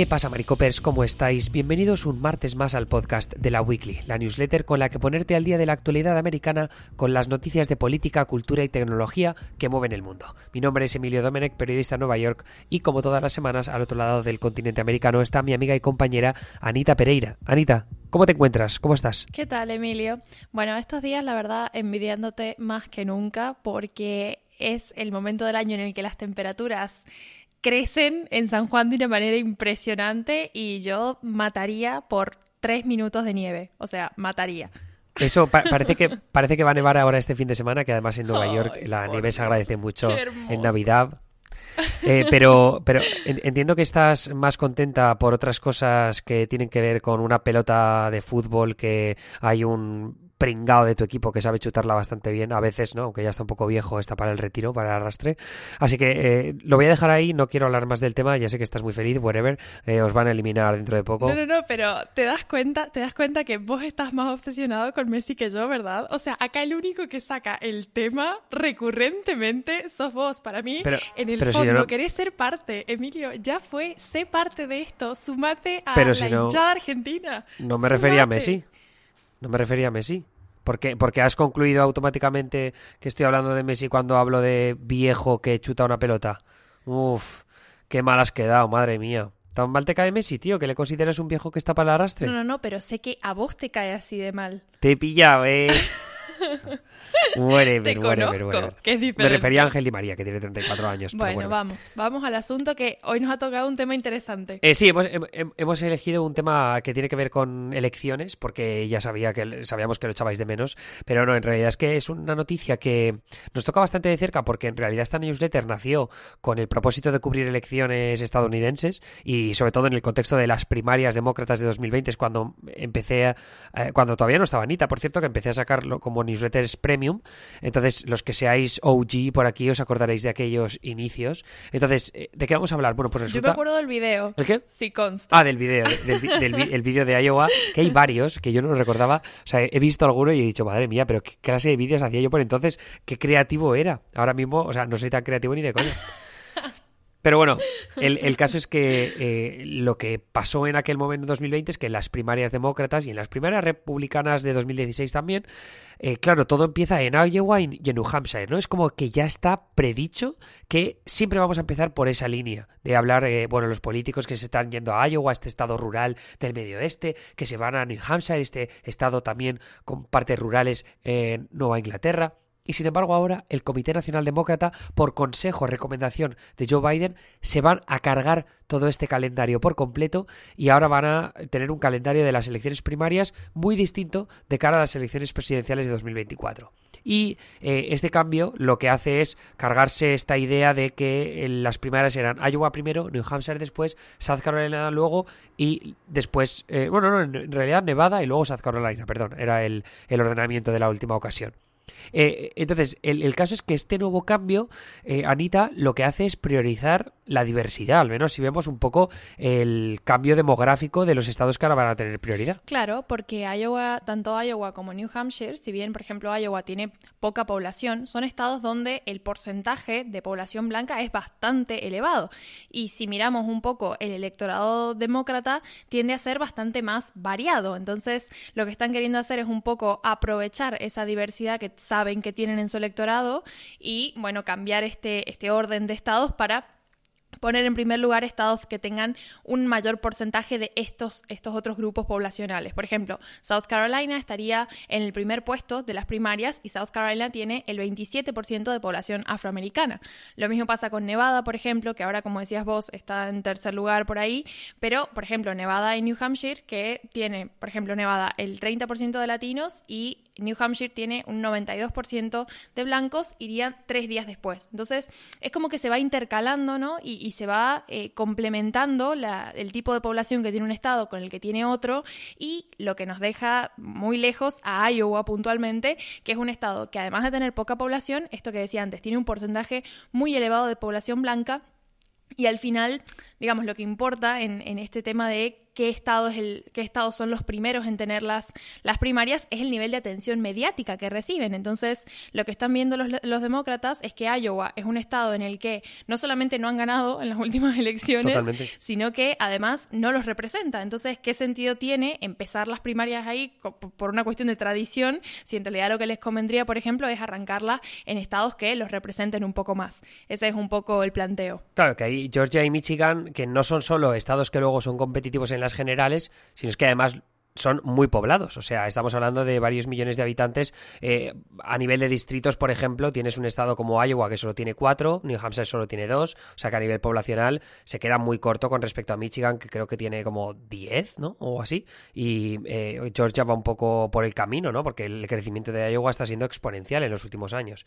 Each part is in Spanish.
¿Qué pasa, Maricopers? ¿Cómo estáis? Bienvenidos un martes más al podcast de la Weekly, la newsletter con la que ponerte al día de la actualidad americana con las noticias de política, cultura y tecnología que mueven el mundo. Mi nombre es Emilio Domenech, periodista de Nueva York, y como todas las semanas, al otro lado del continente americano está mi amiga y compañera Anita Pereira. Anita, ¿cómo te encuentras? ¿Cómo estás? ¿Qué tal, Emilio? Bueno, estos días, la verdad, envidiándote más que nunca porque es el momento del año en el que las temperaturas crecen en San Juan de una manera impresionante y yo mataría por tres minutos de nieve. O sea, mataría. Eso parece, que, parece que va a nevar ahora este fin de semana, que además en Nueva York la nieve se agradece mucho en Navidad. Eh, pero, pero entiendo que estás más contenta por otras cosas que tienen que ver con una pelota de fútbol que hay un pringado de tu equipo que sabe chutarla bastante bien, a veces, ¿no? Aunque ya está un poco viejo, está para el retiro, para el arrastre. Así que eh, lo voy a dejar ahí, no quiero hablar más del tema, ya sé que estás muy feliz, whatever, eh, os van a eliminar dentro de poco. No, no, no, pero te das cuenta, te das cuenta que vos estás más obsesionado con Messi que yo, ¿verdad? O sea, acá el único que saca el tema recurrentemente sos vos. Para mí, en el fondo, querés ser parte, Emilio, ya fue, sé parte de esto, sumate a la hinchada argentina. No me refería a Messi. No me refería a Messi. Porque, porque has concluido automáticamente que estoy hablando de Messi cuando hablo de viejo que chuta una pelota. Uf, qué mal has quedado, madre mía. ¿Tan mal te cae Messi, tío? ¿Que le consideras un viejo que está para el arrastre? No, no, no, pero sé que a vos te cae así de mal. Te he pillado, eh. Te conozco, que es diferente. Me refería a Ángel Di María, que tiene 34 años. Bueno, vamos, vamos al asunto que hoy nos ha tocado un tema interesante. Eh, sí, hemos, hemos, elegido un tema que tiene que ver con elecciones, porque ya sabía que sabíamos que lo echabais de menos, pero no, en realidad es que es una noticia que nos toca bastante de cerca, porque en realidad esta newsletter nació con el propósito de cubrir elecciones estadounidenses y sobre todo en el contexto de las primarias demócratas de 2020, es cuando empecé, eh, cuando todavía no estaba Anita, por cierto, que empecé a sacarlo como newsletters premium. Entonces, los que seáis OG por aquí os acordaréis de aquellos inicios. Entonces, eh, ¿de qué vamos a hablar? Bueno, pues resulta... Yo me acuerdo del video. ¿El qué? Sí, consta. Ah, del video, del, el vídeo de Iowa, que hay varios que yo no recordaba. O sea, he visto alguno y he dicho, madre mía, pero qué clase de vídeos hacía yo por entonces, qué creativo era. Ahora mismo, o sea, no soy tan creativo ni de coña. Pero bueno, el, caso es que eh, lo que pasó en aquel momento en 2020 es que en las primarias demócratas y en las primarias republicanas de 2016 también, eh, claro, todo empieza en Iowa y en New Hampshire, ¿no? Es como que ya está predicho que siempre vamos a empezar por esa línea de hablar, eh, bueno, los políticos que se están yendo a Iowa, este estado rural del medio oeste, que se van a New Hampshire, este estado también con partes rurales en Nueva Inglaterra. Y sin embargo ahora el Comité Nacional Demócrata, por consejo recomendación de Joe Biden, se van a cargar todo este calendario por completo y ahora van a tener un calendario de las elecciones primarias muy distinto de cara a las elecciones presidenciales de 2024. Y eh, este cambio lo que hace es cargarse esta idea de que las primarias eran Iowa primero, New Hampshire después, South Carolina luego y después, eh, bueno, no, en realidad Nevada y luego South Carolina, perdón, era el ordenamiento de la última ocasión. Eh, entonces, el, caso es que este nuevo cambio, eh, Anita, lo que hace es priorizar la diversidad, al menos si vemos un poco el cambio demográfico de los estados que ahora van a tener prioridad. Claro, porque Iowa, tanto Iowa como New Hampshire, si bien, por ejemplo, Iowa tiene poca población, son estados donde el porcentaje de población blanca es bastante elevado. Y si miramos un poco el electorado demócrata, tiende a ser bastante más variado. Entonces, lo que están queriendo hacer es un poco aprovechar esa diversidad que saben que tienen en su electorado y, bueno, cambiar este, este orden de estados para poner en primer lugar estados que tengan un mayor porcentaje de estos, estos otros grupos poblacionales. Por ejemplo, South Carolina estaría en el primer puesto de las primarias y South Carolina tiene el 27% de población afroamericana. Lo mismo pasa con Nevada, por ejemplo, que ahora, como decías vos, está en tercer lugar por ahí, pero, por ejemplo, Nevada y New Hampshire, que tiene, por ejemplo, Nevada el 30% de latinos y New Hampshire tiene un 92% de blancos, irían tres días después. Entonces, es como que se va intercalando, ¿no? Y, se va eh, complementando el tipo de población que tiene un estado con el que tiene otro y lo que nos deja muy lejos a Iowa puntualmente, que es un estado que además de tener poca población, esto que decía antes, tiene un porcentaje muy elevado de población blanca y al final, digamos, lo que importa en, en, este tema de qué, estado es el, qué estados son los primeros en tener las, las primarias, es el nivel de atención mediática que reciben. Entonces, lo que están viendo los, los demócratas es que Iowa es un estado en el que no solamente no han ganado en las últimas elecciones, sino que además no los representa. Entonces, ¿qué sentido tiene empezar las primarias ahí por una cuestión de tradición si en realidad lo que les convendría, por ejemplo, es arrancarlas en estados que los representen un poco más? Ese es un poco el planteo. Claro, que hay Georgia y Michigan, que no son solo estados que luego son competitivos en las generales, sino que además son muy poblados. O sea, estamos hablando de varios millones de habitantes. Eh, a nivel de distritos, por ejemplo, tienes un estado como Iowa que solo tiene cuatro, New Hampshire solo tiene dos. O sea que a nivel poblacional se queda muy corto con respecto a Michigan, que creo que tiene como diez, ¿no? O así. Y eh, Georgia va un poco por el camino, ¿no? Porque el crecimiento de Iowa está siendo exponencial en los últimos años.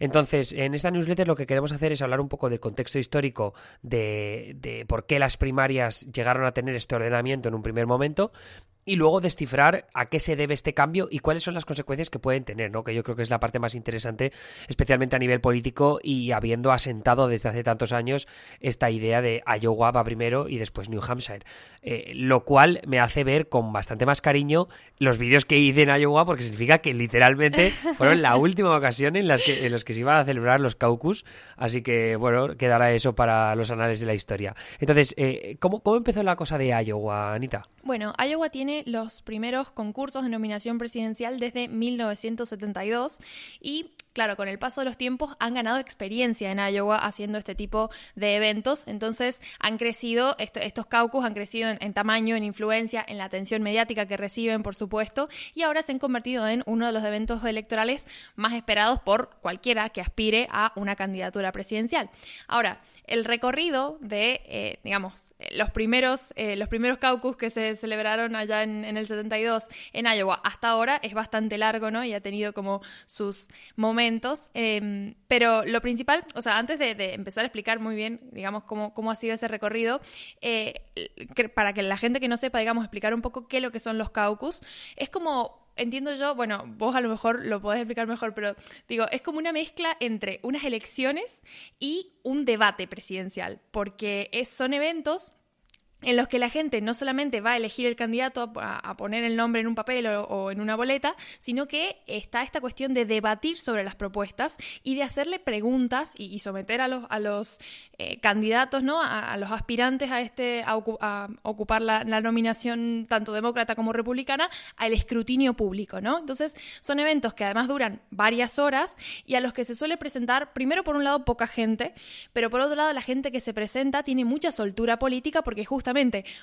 Entonces, en esta newsletter lo que queremos hacer es hablar un poco del contexto histórico de, de por qué las primarias llegaron a tener este ordenamiento en un primer momento y luego descifrar a qué se debe este cambio y cuáles son las consecuencias que pueden tener, ¿no? Que yo creo que es la parte más interesante, especialmente a nivel político y habiendo asentado desde hace tantos años esta idea de Iowa va primero y después New Hampshire. Eh, lo cual me hace ver con bastante más cariño los vídeos que hice en Iowa porque significa que literalmente fueron la última ocasión en, las que, en los que se iban a celebrar los caucus. Así que, bueno, quedará eso para los anales de la historia. Entonces, eh, ¿cómo, ¿cómo empezó la cosa de Iowa, Anita? Bueno, Iowa tiene los primeros concursos de nominación presidencial desde 1972 y claro, con el paso de los tiempos han ganado experiencia en Iowa haciendo este tipo de eventos, entonces han crecido, estos caucus han crecido en, tamaño, en influencia, en la atención mediática que reciben, por supuesto, y ahora se han convertido en uno de los eventos electorales más esperados por cualquiera que aspire a una candidatura presidencial. Ahora, el recorrido de, eh, digamos, los primeros, eh, los primeros caucus que se celebraron allá en, el 72 en Iowa hasta ahora es bastante largo, ¿no? Y ha tenido como sus momentos. Em, pero lo principal, o sea, antes de, empezar a explicar muy bien, digamos, cómo, cómo ha sido ese recorrido, eh, para que la gente que no sepa, digamos, explicar un poco qué es lo que son los caucus, es como entiendo yo, bueno, vos a lo mejor lo podés explicar mejor, pero digo, es como una mezcla entre unas elecciones y un debate presidencial, porque son eventos en los que la gente no solamente va a elegir el candidato a, poner el nombre en un papel o, en una boleta, sino que está esta cuestión de debatir sobre las propuestas y de hacerle preguntas y, someter a los, a los eh, candidatos, ¿no? A, los aspirantes a, este, a, ocupar la, nominación tanto demócrata como republicana al escrutinio público. ¿no? Entonces son eventos que además duran varias horas y a los que se suele presentar, primero por un lado, poca gente, pero por otro lado la gente que se presenta tiene mucha soltura política porque justamente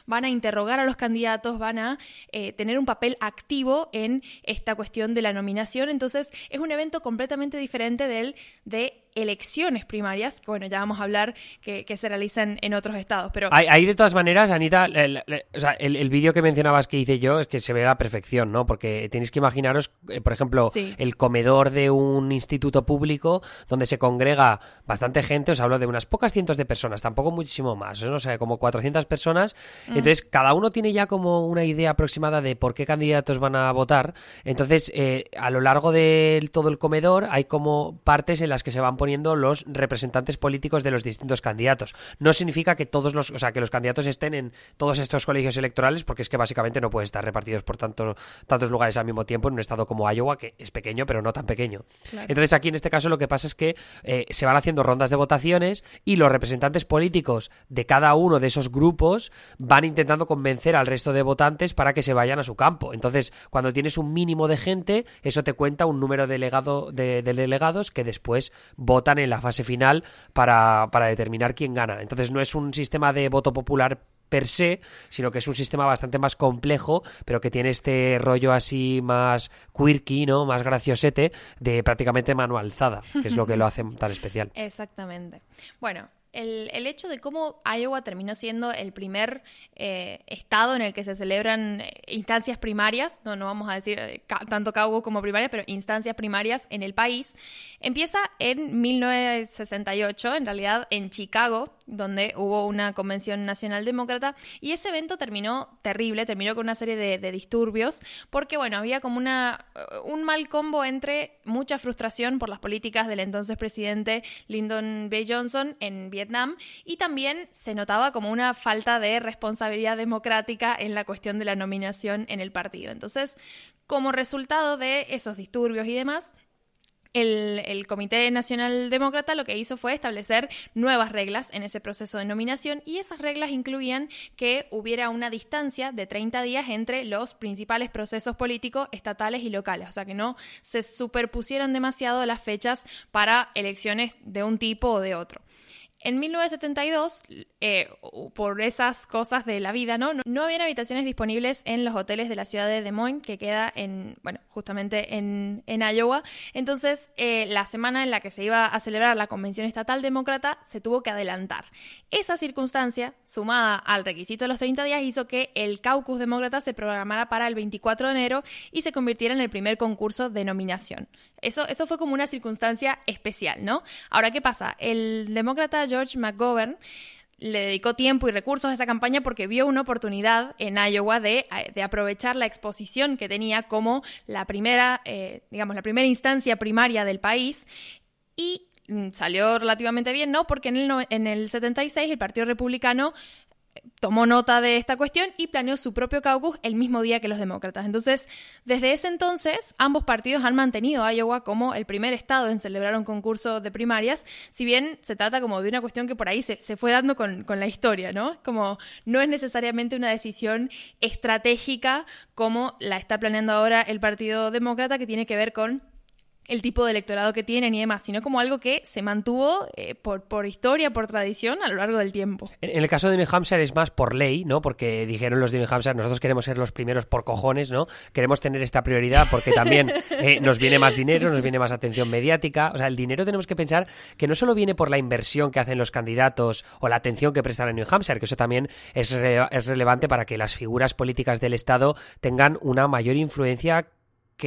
van a interrogar a los candidatos, van a eh, tener un papel activo en esta cuestión de la nominación. Entonces, es un evento completamente diferente del de elecciones primarias, que bueno, ya vamos a hablar que, se realizan en otros estados. Pero ahí, de todas maneras, Anita, el, vídeo que mencionabas que hice yo es que se ve a la perfección, ¿no? Porque tenéis que imaginaros, eh, por ejemplo, el comedor de un instituto público donde se congrega bastante gente, os hablo de unas pocas cientos de personas, tampoco muchísimo más, ¿no? o sea, como 400 personas. Mm. Entonces, cada uno tiene ya como una idea aproximada de por qué candidatos van a votar. Entonces, eh, a lo largo de todo el comedor hay como partes en las que se van poniendo los representantes políticos de los distintos candidatos. No significa que todos los, o sea, que los candidatos estén en todos estos colegios electorales, porque es que básicamente no pueden estar repartidos por tanto, tantos lugares al mismo tiempo en un estado como Iowa, que es pequeño, pero no tan pequeño. Entonces aquí en este caso lo que pasa es que eh, se van haciendo rondas de votaciones y los representantes políticos de cada uno de esos grupos van intentando convencer al resto de votantes para que se vayan a su campo. Entonces, cuando tienes un mínimo de gente, eso te cuenta un número delegado de, de delegados que después votan en la fase final para, para determinar quién gana. Entonces no es un sistema de voto popular per se, sino que es un sistema bastante más complejo, pero que tiene este rollo así más quirky, ¿no? Más graciosete de prácticamente manualzada, que es lo que lo hace tan especial. Exactamente. Bueno, el, hecho de cómo Iowa terminó siendo el primer eh, estado en el que se celebran eh, instancias primarias, no, no vamos a decir eh, tanto cabo como primarias, pero instancias primarias en el país, empieza en 1968, en realidad en Chicago, donde hubo una convención nacional demócrata, y ese evento terminó terrible, terminó con una serie de, de disturbios, porque bueno, había como una, un mal combo entre mucha frustración por las políticas del entonces presidente Lyndon B. Johnson en Vietnam y también se notaba como una falta de responsabilidad democrática en la cuestión de la nominación en el partido. Entonces, como resultado de esos disturbios y demás, el, Comité Nacional Demócrata lo que hizo fue establecer nuevas reglas en ese proceso de nominación y esas reglas incluían que hubiera una distancia de 30 días entre los principales procesos políticos estatales y locales, o sea que no se superpusieran demasiado las fechas para elecciones de un tipo o de otro. En 1972, eh, por esas cosas de la vida, ¿no? ¿no? habían habitaciones disponibles en los hoteles de la ciudad de Des Moines, que queda en, bueno, justamente en, en Iowa. Entonces, eh, la semana en la que se iba a celebrar la Convención Estatal Demócrata se tuvo que adelantar. Esa circunstancia, sumada al requisito de los 30 días, hizo que el caucus demócrata se programara para el 24 de enero y se convirtiera en el primer concurso de nominación. Eso, eso fue como una circunstancia especial, ¿no? Ahora, ¿qué pasa? El demócrata George McGovern le dedicó tiempo y recursos a esa campaña porque vio una oportunidad en Iowa de, de aprovechar la exposición que tenía como la primera, eh, digamos, la primera instancia primaria del país y mm, salió relativamente bien, ¿no? Porque en el, en el 76 el Partido Republicano tomó nota de esta cuestión y planeó su propio caucus el mismo día que los demócratas. Entonces, desde ese entonces, ambos partidos han mantenido a Iowa como el primer estado en celebrar un concurso de primarias, si bien se trata como de una cuestión que por ahí se, fue dando con, con, la historia, ¿no? Como no es necesariamente una decisión estratégica como la está planeando ahora el Partido Demócrata, que tiene que ver con el tipo de electorado que tienen y demás, sino como algo que se mantuvo eh, por, por historia, por tradición a lo largo del tiempo. En, el caso de New Hampshire es más por ley, ¿no? Porque dijeron los de New Hampshire, nosotros queremos ser los primeros por cojones, ¿no? Queremos tener esta prioridad porque también eh, nos viene más dinero, nos viene más atención mediática. O sea, el dinero tenemos que pensar que no solo viene por la inversión que hacen los candidatos o la atención que prestan en New Hampshire, que eso también es, es relevante para que las figuras políticas del Estado tengan una mayor influencia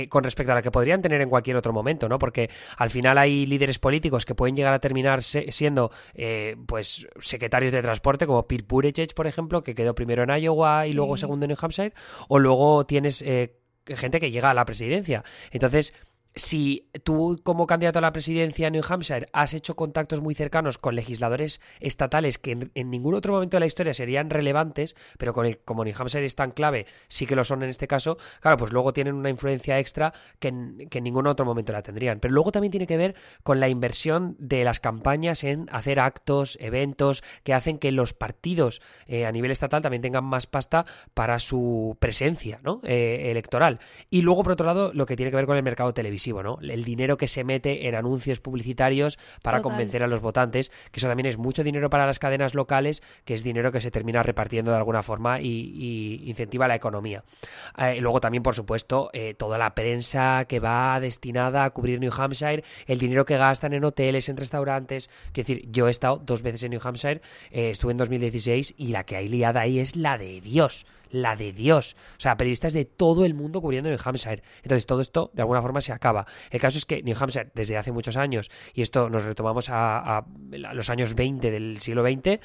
con respecto a la que podrían tener en cualquier otro momento, ¿no? Porque al final hay líderes políticos que pueden llegar a terminar siendo, eh, pues, secretarios de transporte, como Pete Buttigieg, por ejemplo, que quedó primero en Iowa y luego segundo en New Hampshire, o luego tienes eh, gente que llega a la presidencia. Entonces, si tú como candidato a la presidencia en New Hampshire has hecho contactos muy cercanos con legisladores estatales que en, ningún otro momento de la historia serían relevantes, pero con el, como New Hampshire es tan clave, sí que lo son en este caso, claro, pues luego tienen una influencia extra que en, que en ningún otro momento la tendrían. Pero luego también tiene que ver con la inversión de las campañas en hacer actos, eventos, que hacen que los partidos eh, a nivel estatal también tengan más pasta para su presencia. Eh, electoral. Y luego, por otro lado, lo que tiene que ver con el mercado televisivo el dinero que se mete en anuncios publicitarios para convencer a los votantes, que eso también es mucho dinero para las cadenas locales, que es dinero que se termina repartiendo de alguna forma y, incentiva la economía. Eh, luego también, por supuesto, eh, toda la prensa que va destinada a cubrir New Hampshire, el dinero que gastan en hoteles, en restaurantes. Quiero decir, yo he estado dos veces en New Hampshire, eh, estuve en 2016 y la que hay liada ahí es la de Dios la de Dios. O sea, periodistas de todo el mundo cubriendo New Hampshire. Entonces, todo esto de alguna forma se acaba. El caso es que New Hampshire, desde hace muchos años, y esto nos retomamos a, los años 20 del siglo XX,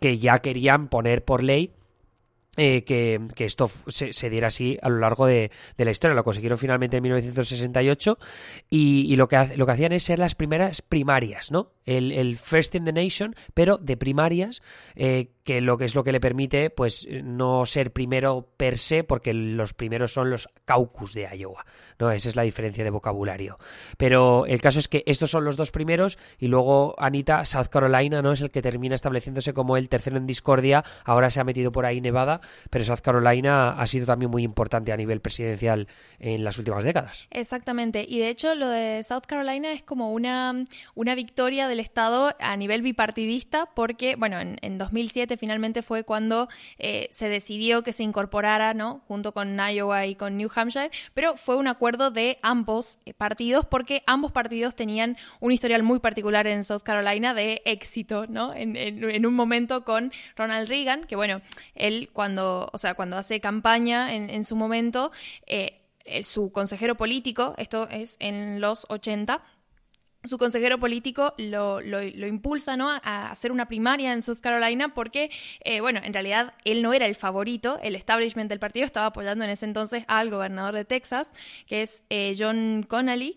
que ya querían poner por ley eh, que, esto se, diera así a lo largo de, la historia. Lo consiguieron finalmente en 1968 y, lo, que, lo que hacían es ser las primeras primarias, ¿no? El, First in the Nation, pero de primarias, eh, que lo que es lo que le permite, pues, no ser primero per se, porque los primeros son los caucus de Iowa, ¿no? Esa es la diferencia de vocabulario. Pero el caso es que estos son los dos primeros y luego Anita, South Carolina, ¿no? Es el que termina estableciéndose como el tercero en discordia. Ahora se ha metido por ahí Nevada, pero South Carolina ha sido también muy importante a nivel presidencial en las últimas décadas. Exactamente. Y de hecho, lo de South Carolina es como una, una victoria del Estado a nivel bipartidista, porque, bueno, en, 2007 finalmente fue cuando eh, se decidió que se incorporara, ¿no? Junto con Iowa y con New Hampshire, pero fue un acuerdo de ambos eh, partidos, porque ambos partidos tenían un historial muy particular en South Carolina de éxito, ¿no? En, un momento con Ronald Reagan, que, bueno, él cuando, o sea, cuando hace campaña en, su momento, eh, su consejero político, esto es en los 80, su consejero político lo, lo, impulsa ¿no? a hacer una primaria en South Carolina porque, eh, bueno, en realidad él no era el favorito, el establishment del partido estaba apoyando en ese entonces al gobernador de Texas, que es eh, John Connally,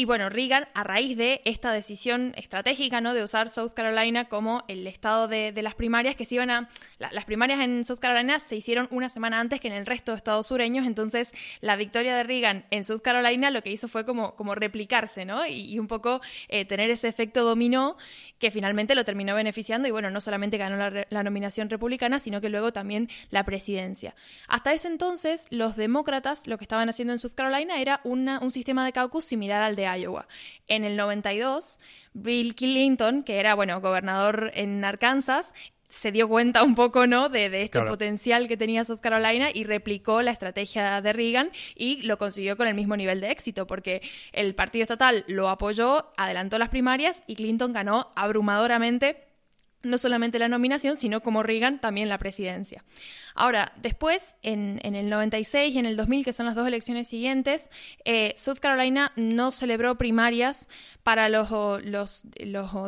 Y bueno, Reagan, a raíz de esta decisión estratégica, ¿no? De usar South Carolina como el estado de, las primarias que se iban a... las primarias en South Carolina se hicieron una semana antes que en el resto de estados sureños, entonces la victoria de Reagan en South Carolina lo que hizo fue como, como replicarse, ¿no? Y, un poco eh, tener ese efecto dominó que finalmente lo terminó beneficiando y bueno, no solamente ganó la, la nominación republicana, sino que luego también la presidencia. Hasta ese entonces, los demócratas lo que estaban haciendo en South Carolina era un sistema de caucus similar al de Iowa. En el 92, Bill Clinton, que era, bueno, gobernador en Arkansas, se dio cuenta un poco, ¿no?, de, este potencial que tenía South Carolina y replicó la estrategia de Reagan y lo consiguió con el mismo nivel de éxito, porque el partido estatal lo apoyó, adelantó las primarias y Clinton ganó abrumadoramente no solamente la nominación, sino como Reagan también la presidencia. Ahora, después, en, el 96 y en el 2000, que son las dos elecciones siguientes, eh, South Carolina no celebró primarias para los, los,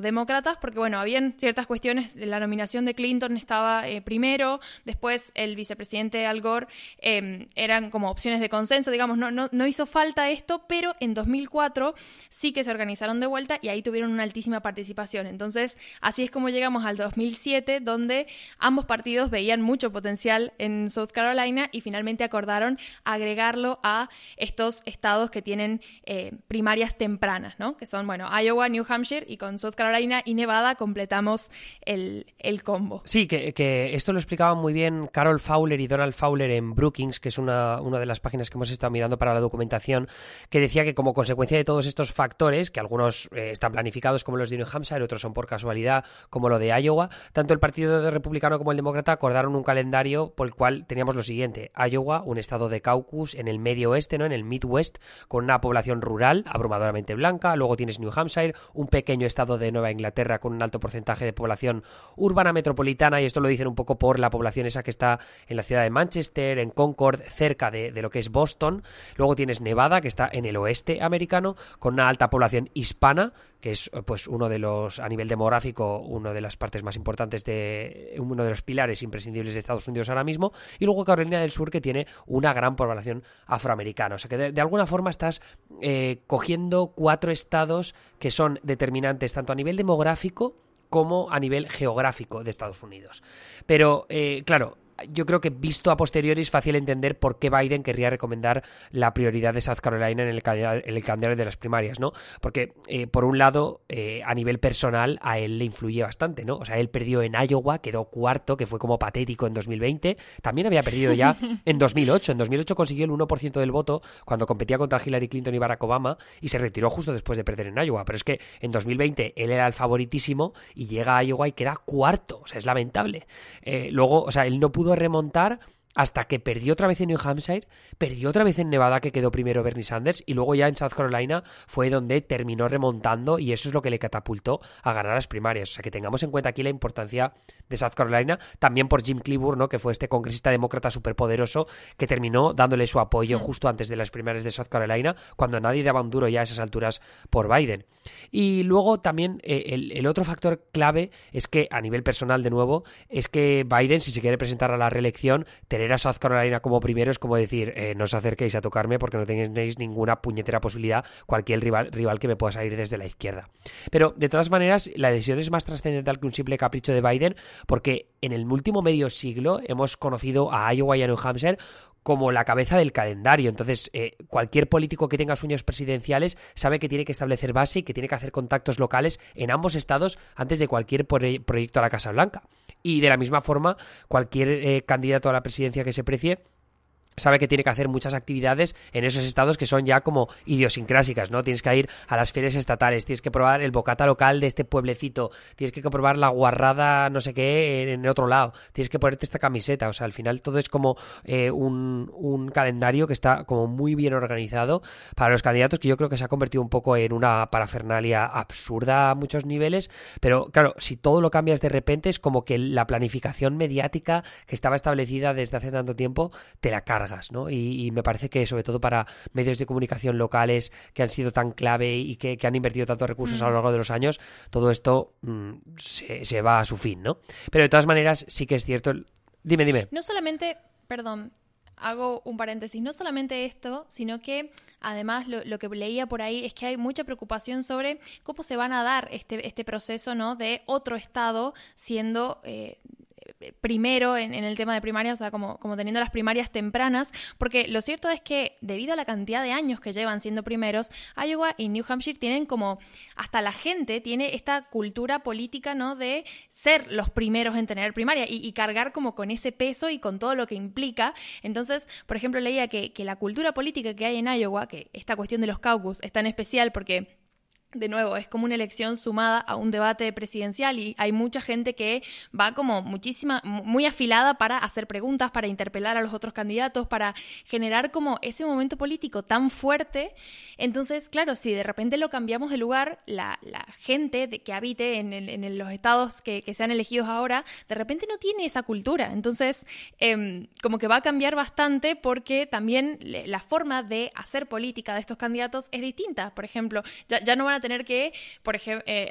demócratas, porque bueno, habían ciertas cuestiones, la nominación de Clinton estaba eh, primero, después el vicepresidente Al Gore em, eran como opciones de consenso, digamos, no, no, no hizo falta esto, pero en 2004 sí que se organizaron de vuelta y ahí tuvieron una altísima participación. Entonces, así es como llegamos al 2007, donde ambos partidos veían mucho potencial en South Carolina y finalmente acordaron agregarlo a estos estados que tienen eh, primarias tempranas, ¿no? Que son, bueno, Iowa, New Hampshire y con South Carolina y Nevada completamos el, combo. Sí, que, esto lo explicaban muy bien Carol Fowler y Donald Fowler en Brookings, que es una, una de las páginas que hemos estado mirando para la documentación, que decía que como consecuencia de todos estos factores, que algunos eh, están planificados como los de New Hampshire, otros son por casualidad como lo de Iowa, tanto el Partido Republicano como el Demócrata acordaron un calendario por el cual teníamos lo siguiente: Iowa, un estado de caucus en el medio oeste, ¿no? En el Midwest, con una población rural abrumadoramente blanca. Luego tienes New Hampshire, un pequeño estado de Nueva Inglaterra con un alto porcentaje de población urbana metropolitana, y esto lo dicen un poco por la población esa que está en la ciudad de Manchester, en Concord, cerca de, de lo que es Boston. Luego tienes Nevada, que está en el oeste americano, con una alta población hispana, que es pues uno de los, a nivel demográfico, una de las partes más importantes de uno de los pilares imprescindibles de Estados Unidos ahora mismo, y luego Carolina del Sur, que tiene una gran población afroamericana. O sea que de, alguna forma estás eh, cogiendo cuatro estados que son determinantes tanto a nivel demográfico como a nivel geográfico de Estados Unidos. Pero, eh, claro, yo creo que visto a posteriori es fácil entender por qué Biden querría recomendar la prioridad de South Carolina en el, calendario de las primarias, ¿no? Porque, eh, por un lado, eh, a nivel personal, a él le influye bastante, ¿no? O sea, él perdió en Iowa, quedó cuarto, que fue como patético en 2020. También había perdido ya en 2008. En 2008 consiguió el 1% del voto cuando competía contra Hillary Clinton y Barack Obama y se retiró justo después de perder en Iowa. Pero es que en 2020 él era el favoritísimo y llega a Iowa y queda cuarto. O sea, es lamentable. Eh, luego, o sea, él no pudo remontar hasta que perdió otra vez en New Hampshire, perdió otra vez en Nevada que quedó primero Bernie Sanders y luego ya en South Carolina fue donde terminó remontando y eso es lo que le catapultó a ganar las primarias. O sea que tengamos en cuenta aquí la importancia de South Carolina, también por Jim Clyburn, ¿no? que fue este congresista demócrata superpoderoso que terminó dándole su apoyo mm. justo antes de las primarias de South Carolina, cuando nadie daba un duro ya a esas alturas por Biden. Y luego también eh, el, el otro factor clave es que a nivel personal de nuevo, es que Biden, si se quiere presentar a la reelección, tener a South Carolina como primero es como decir, eh, no os acerquéis a tocarme porque no tenéis ninguna puñetera posibilidad cualquier rival, rival que me pueda salir desde la izquierda. Pero de todas maneras, la decisión es más trascendental que un simple capricho de Biden porque en el último medio siglo hemos conocido a Iowa y a New Hampshire como la cabeza del calendario. Entonces, eh, cualquier político que tenga sueños presidenciales sabe que tiene que establecer base y que tiene que hacer contactos locales en ambos estados antes de cualquier proyecto a la Casa Blanca. Y de la misma forma, cualquier eh, candidato a la presidencia que se precie sabe que tiene que hacer muchas actividades en esos estados que son ya como idiosincrásicas, ¿no? Tienes que ir a las ferias estatales, tienes que probar el bocata local de este pueblecito, tienes que probar la guarrada no sé qué en, otro lado, tienes que ponerte esta camiseta, o sea, al final todo es como eh, un, un, calendario que está como muy bien organizado para los candidatos que yo creo que se ha convertido un poco en una parafernalia absurda a muchos niveles, pero claro, si todo lo cambias de repente es como que la planificación mediática que estaba establecida desde hace tanto tiempo te la carga y, me parece que sobre todo para medios de comunicación locales que han sido tan clave y que, han invertido tantos recursos a lo mm. largo de los años, todo esto mm, se, va a su fin, ¿no? Pero de todas maneras sí que es cierto... Dime, dime. No solamente, perdón, hago un paréntesis, no solamente esto, sino que además lo, que leía por ahí es que hay mucha preocupación sobre cómo se van a dar este, este proceso ¿no? de otro Estado siendo eh, primero en, el tema de primaria, o sea, como, como teniendo las primarias tempranas, porque lo cierto es que debido a la cantidad de años que llevan siendo primeros, Iowa y New Hampshire tienen como, hasta la gente tiene esta cultura política, ¿no? De ser los primeros en tener primaria y, cargar como con ese peso y con todo lo que implica. Entonces, por ejemplo, leía que, que la cultura política que hay en Iowa, que esta cuestión de los caucus es tan especial porque de nuevo, es como una elección sumada a un debate presidencial y hay mucha gente que va como muchísima, muy afilada para hacer preguntas, para interpelar a los otros candidatos, para generar como ese momento político tan fuerte. Entonces, claro, si de repente lo cambiamos de lugar, la, gente de, que habite en, los estados que, sean elegidos ahora, de repente no tiene esa cultura. Entonces, em, como que va a cambiar bastante porque también la forma de hacer política de estos candidatos es distinta. Por ejemplo, ya, ya no van a tener que, por ejemplo, eh,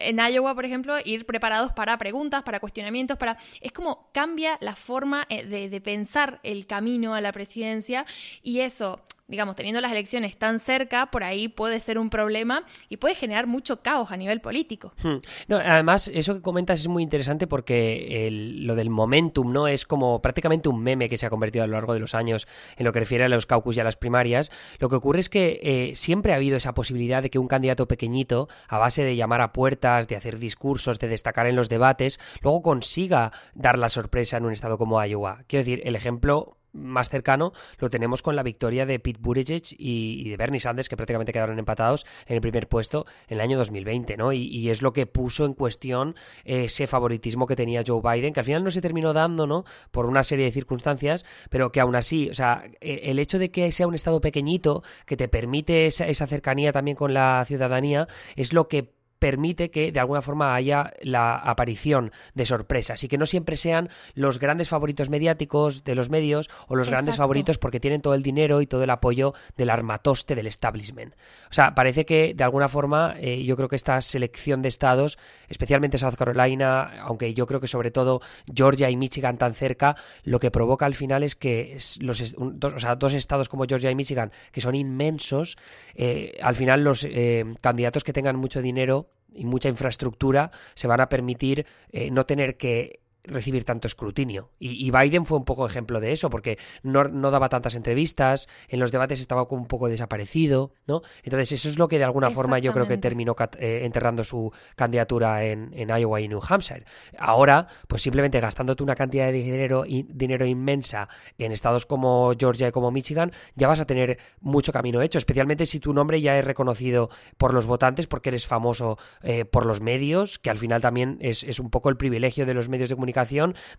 en Iowa, por ejemplo, ir preparados para preguntas, para cuestionamientos, para... Es como cambia la forma eh, de, de pensar el camino a la presidencia. Y eso digamos, teniendo las elecciones tan cerca, por ahí puede ser un problema y puede generar mucho caos a nivel político. Hmm. Además, eso que comentas es muy interesante porque lo del momentum, ¿no? Es como prácticamente un meme que se ha convertido a lo largo de los años en lo que refiere a los caucus y a las primarias. Lo que ocurre es que eh, siempre ha habido esa posibilidad de que un candidato pequeñito, a base de llamar a puertas, de hacer discursos, de destacar en los debates, luego consiga dar la sorpresa en un estado como Iowa. Quiero decir, el ejemplo más cercano lo tenemos con la victoria de Pete Buttigieg y, de Bernie Sanders, que prácticamente quedaron empatados en el primer puesto en el año 2020, ¿no? Y, es lo que puso en cuestión ese favoritismo que tenía Joe Biden, que al final no se terminó dando, ¿no? Por una serie de circunstancias, pero que aún así, o sea, e, el hecho de que sea un estado pequeñito, que te permite esa, esa cercanía también con la ciudadanía, es lo que permite que de alguna forma haya la aparición de sorpresas y que no siempre sean los grandes favoritos mediáticos de los medios o los grandes favoritos porque tienen todo el dinero y todo el apoyo del armatoste del establishment. O sea, parece que de alguna forma eh, yo creo que esta selección de estados, especialmente South Carolina, aunque yo creo que sobre todo Georgia y Michigan tan cerca, lo que provoca al final es que los dos, o sea, dos estados como Georgia y Michigan, que son inmensos, eh, al final los eh, candidatos que tengan mucho dinero y mucha infraestructura se van a permitir eh, no tener que recibir tanto escrutinio. Y, Biden fue un poco ejemplo de eso, porque no, daba tantas entrevistas, en los debates estaba como un poco desaparecido, ¿no? Entonces eso es lo que de alguna forma yo creo que terminó eh, enterrando su candidatura en, Iowa y New Hampshire. Ahora, pues simplemente gastándote una cantidad de dinero, dinero inmensa en estados como Georgia y como Michigan, ya vas a tener mucho camino hecho, especialmente si tu nombre ya es reconocido por los votantes porque eres famoso eh, por los medios, que al final también es, es un poco el privilegio de los medios de comunicación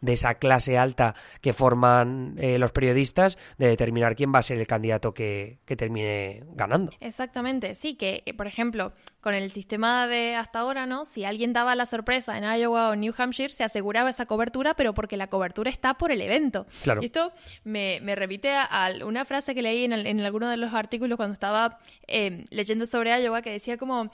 de esa clase alta que forman eh, los periodistas, de determinar quién va a ser el candidato que, termine ganando. Exactamente, sí, que eh, por ejemplo, con el sistema de hasta ahora, ¿no? Si alguien daba la sorpresa en Iowa o New Hampshire, se aseguraba esa cobertura, pero porque la cobertura está por el evento. Claro. Y esto me, repite a, una frase que leí en, alguno de los artículos cuando estaba eh, leyendo sobre Iowa, que decía como,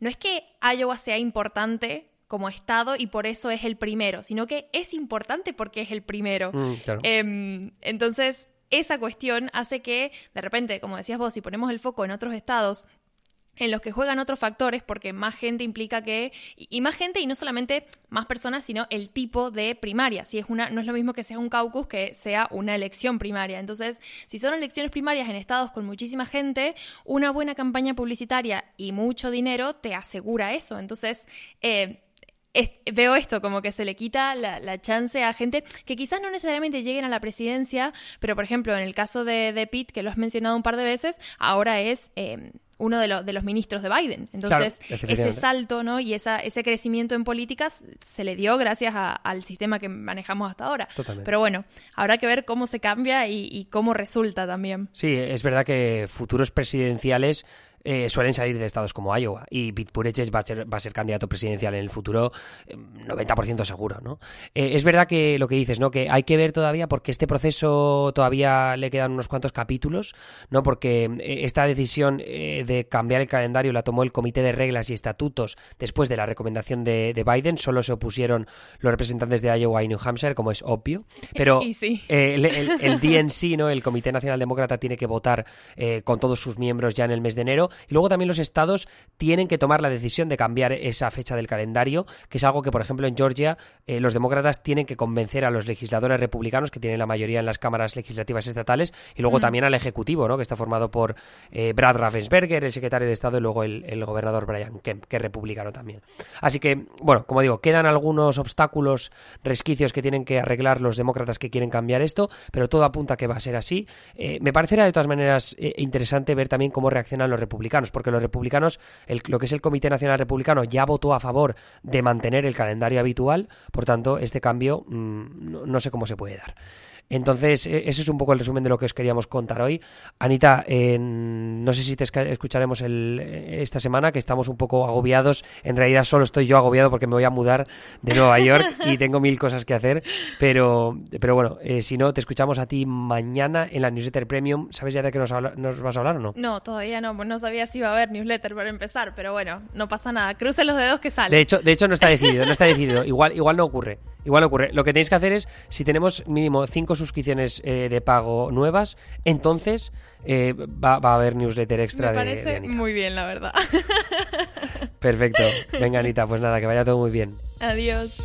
no es que Iowa sea importante como Estado y por eso es el primero, sino que es importante porque es el primero. Mm, em, entonces, esa cuestión hace que, de repente, como decías vos, si ponemos el foco en otros estados, en los que juegan otros factores, porque más gente implica que, y, más gente, y no solamente más personas, sino el tipo de primaria. Si es una, no es lo mismo que sea un caucus que sea una elección primaria. Entonces, si son elecciones primarias en estados con muchísima gente, una buena campaña publicitaria y mucho dinero te asegura eso. Entonces, eh, veo esto, como que se le quita la, chance a gente que quizás no necesariamente lleguen a la presidencia, pero por ejemplo, en el caso de, de Pitt, que lo has mencionado un par de veces, ahora es... Eh, uno de, los de los ministros de Biden. Entonces, ese salto ¿no? y esa, ese crecimiento en políticas se le dio gracias al sistema que manejamos hasta ahora. Pero bueno, habrá que ver cómo se cambia y, y, cómo resulta también. Sí, es verdad que futuros presidenciales eh, suelen salir de estados como Iowa. Y Pete Buttigieg va a ser, va a ser candidato presidencial en el futuro 90% eh, seguro, ¿no? Eh, es verdad que lo que dices, ¿no? Que hay que ver todavía porque este proceso todavía le quedan unos cuantos capítulos, ¿no? Porque esta decisión de cambiar el calendario la tomó el Comité de Reglas y Estatutos después de la recomendación de, Biden. Solo se opusieron los representantes de Iowa y New Hampshire, como es obvio. Pero el, el, DNC, ¿no? El Comité Nacional Demócrata tiene que votar con todos sus miembros ya en el mes de enero y luego también los estados tienen que tomar la decisión de cambiar esa fecha del calendario, que es algo que, por ejemplo, en Georgia eh, los demócratas tienen que convencer a los legisladores republicanos, que tienen la mayoría en las cámaras legislativas estatales, y luego mm. también al Ejecutivo, ¿no? que está formado por eh, Brad Raffensperger, el secretario de Estado, y luego el, gobernador Brian Kemp, que es republicano también. Así que, bueno, como digo, quedan algunos obstáculos, resquicios que tienen que arreglar los demócratas que quieren cambiar esto, pero todo apunta a que va a ser así. Eh, me parecerá de todas maneras interesante ver también cómo reaccionan los republicanos, porque los republicanos, lo que es el Comité Nacional Republicano, ya votó a favor de mantener el calendario habitual, por tanto, este cambio mm, no sé cómo se puede dar. Entonces, e, ese es un poco el resumen de lo que os queríamos contar hoy. Anita, no sé si te escucharemos esta semana, que estamos un poco agobiados. En realidad solo estoy yo agobiado porque me voy a mudar de Nueva York y tengo mil cosas que hacer. Pero, pero bueno, eh, si no, te escuchamos a ti mañana en la newsletter premium. ¿Sabes ya de qué nos, nos, vas a hablar o no? No, todavía no. No sabía si iba a haber newsletter para empezar, pero bueno, no pasa nada. Cruce los dedos que sale. De hecho, de hecho no está decidido, no está decidido. Igual, igual no ocurre. Igual no ocurre. Lo que tenéis que hacer es, si tenemos mínimo cinco suscripciones eh, de pago nuevas, entonces eh, va, a haber newsletter extra Me parece muy bien, la verdad. Perfecto. Venga, Anita, pues nada, que vaya todo muy bien. Adiós.